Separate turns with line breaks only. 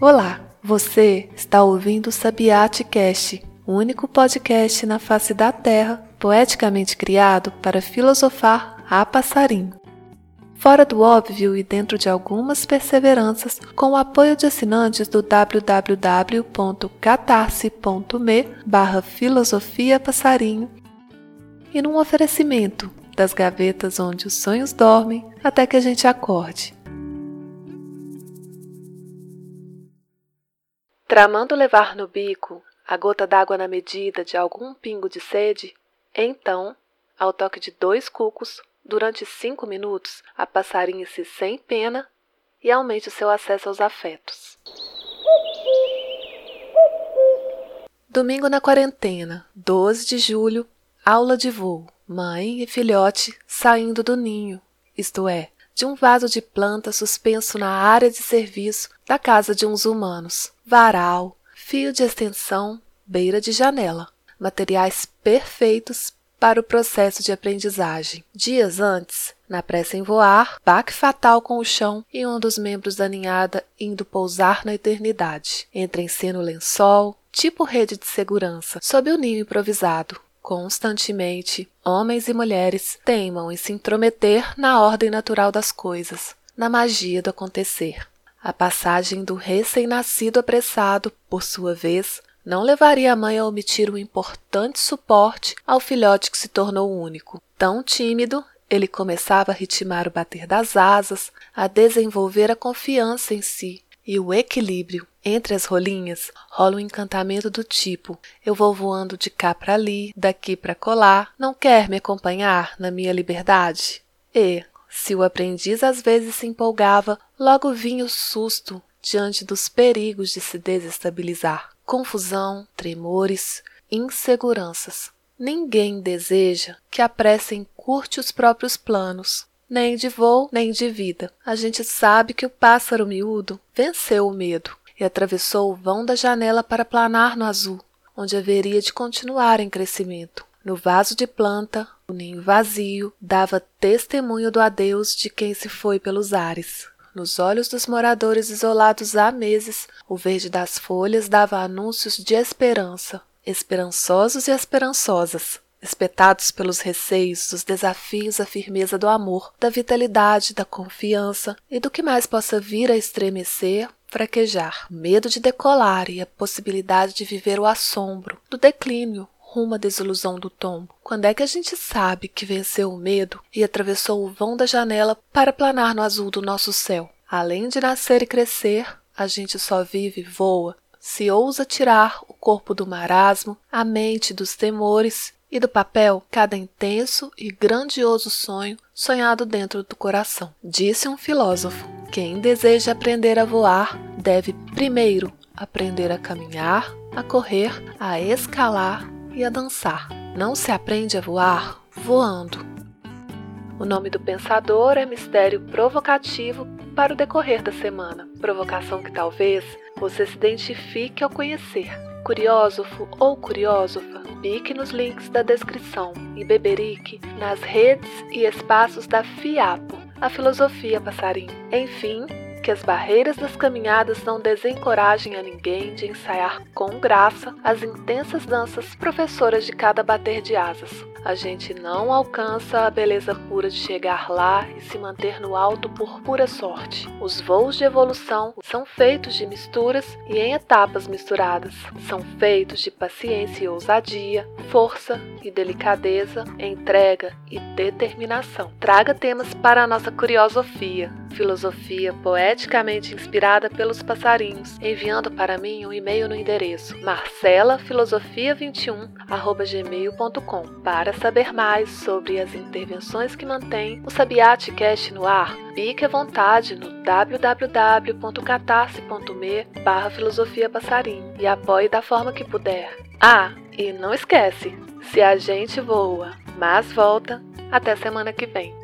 Olá, você está ouvindo o Sabiate Cast, o único podcast na face da Terra poeticamente criado para filosofar a passarinho. Fora do óbvio e dentro de algumas perseveranças, com o apoio de assinantes do www.catarse.me barra filosofia passarinho e num oferecimento das gavetas onde os sonhos dormem até que a gente acorde. Tramando levar no bico a gota d'água na medida de algum pingo de sede, então, ao toque de dois cucos, durante cinco minutos, a passarinhe-se sem pena e aumente o seu acesso aos afetos. Domingo na quarentena, 12 de julho, aula de voo. Mãe e filhote saindo do ninho, isto é, de um vaso de planta suspenso na área de serviço da casa de uns humanos. Varal, fio de extensão, beira de janela. Materiais perfeitos para o processo de aprendizagem. Dias antes, na pressa em voar, baque fatal com o chão e um dos membros da ninhada indo pousar na eternidade. Entra em cena o lençol, tipo rede de segurança, sob o ninho improvisado. Constantemente, homens e mulheres teimam em se intrometer na ordem natural das coisas, na magia do acontecer. A passagem do recém-nascido apressado, por sua vez, não levaria a mãe a omitir um importante suporte ao filhote que se tornou único. Tão tímido, ele começava a ritmar o bater das asas, a desenvolver a confiança em si e o equilíbrio. Entre as rolinhas rola um encantamento do tipo: eu vou voando de cá para ali, daqui para colar, não quer me acompanhar na minha liberdade? E, se o aprendiz às vezes se empolgava, logo vinha o susto diante dos perigos de se desestabilizar. Confusão, tremores, inseguranças. Ninguém deseja que apressem curte os próprios planos, nem de voo, nem de vida. A gente sabe que o pássaro miúdo venceu o medo e atravessou o vão da janela para planar no azul, onde haveria de continuar em crescimento. No vaso de planta, o ninho vazio dava testemunho do adeus de quem se foi pelos ares. Nos olhos dos moradores isolados há meses, o verde das folhas dava anúncios de esperança, esperançosos e esperançosas, espetados pelos receios, dos desafios à firmeza do amor, da vitalidade, da confiança e do que mais possa vir a estremecer, fraquejar, medo de decolar e a possibilidade de viver o assombro do declínio rumo à desilusão do tombo. Quando é que a gente sabe que venceu o medo e atravessou o vão da janela para planar no azul do nosso céu? Além de nascer e crescer, a gente só vive e voa se ousa tirar o corpo do marasmo, a mente dos temores e do papel cada intenso e grandioso sonho sonhado dentro do coração. Disse um filósofo: quem deseja aprender a voar deve primeiro aprender a caminhar, a correr, a escalar e a dançar. Não se aprende a voar voando. O nome do pensador é mistério provocativo para o decorrer da semana. Provocação que talvez você se identifique ao conhecer. Curiósofo ou curiósofa, pique nos links da descrição e beberique nas redes e espaços da FIAPO, a filosofia passarinho. Enfim, que as barreiras das caminhadas não desencorajem a ninguém de ensaiar com graça as intensas danças professoras de cada bater de asas. A gente não alcança a beleza pura de chegar lá e se manter no alto por pura sorte. Os voos de evolução são feitos de misturas e em etapas misturadas. São feitos de paciência e ousadia, força e delicadeza, entrega e determinação. Traga temas para a nossa curiosofia, filosofia poeticamente inspirada pelos passarinhos, enviando para mim um e-mail no endereço marcelafilosofia21@gmail.com para saber mais sobre as intervenções que mantêm o Sabiate Cast no ar, fique à vontade no www.catarse.me barra filosofia passarinho e apoie da forma que puder. Ah, e não esquece, se a gente voa, mas volta, até semana que vem.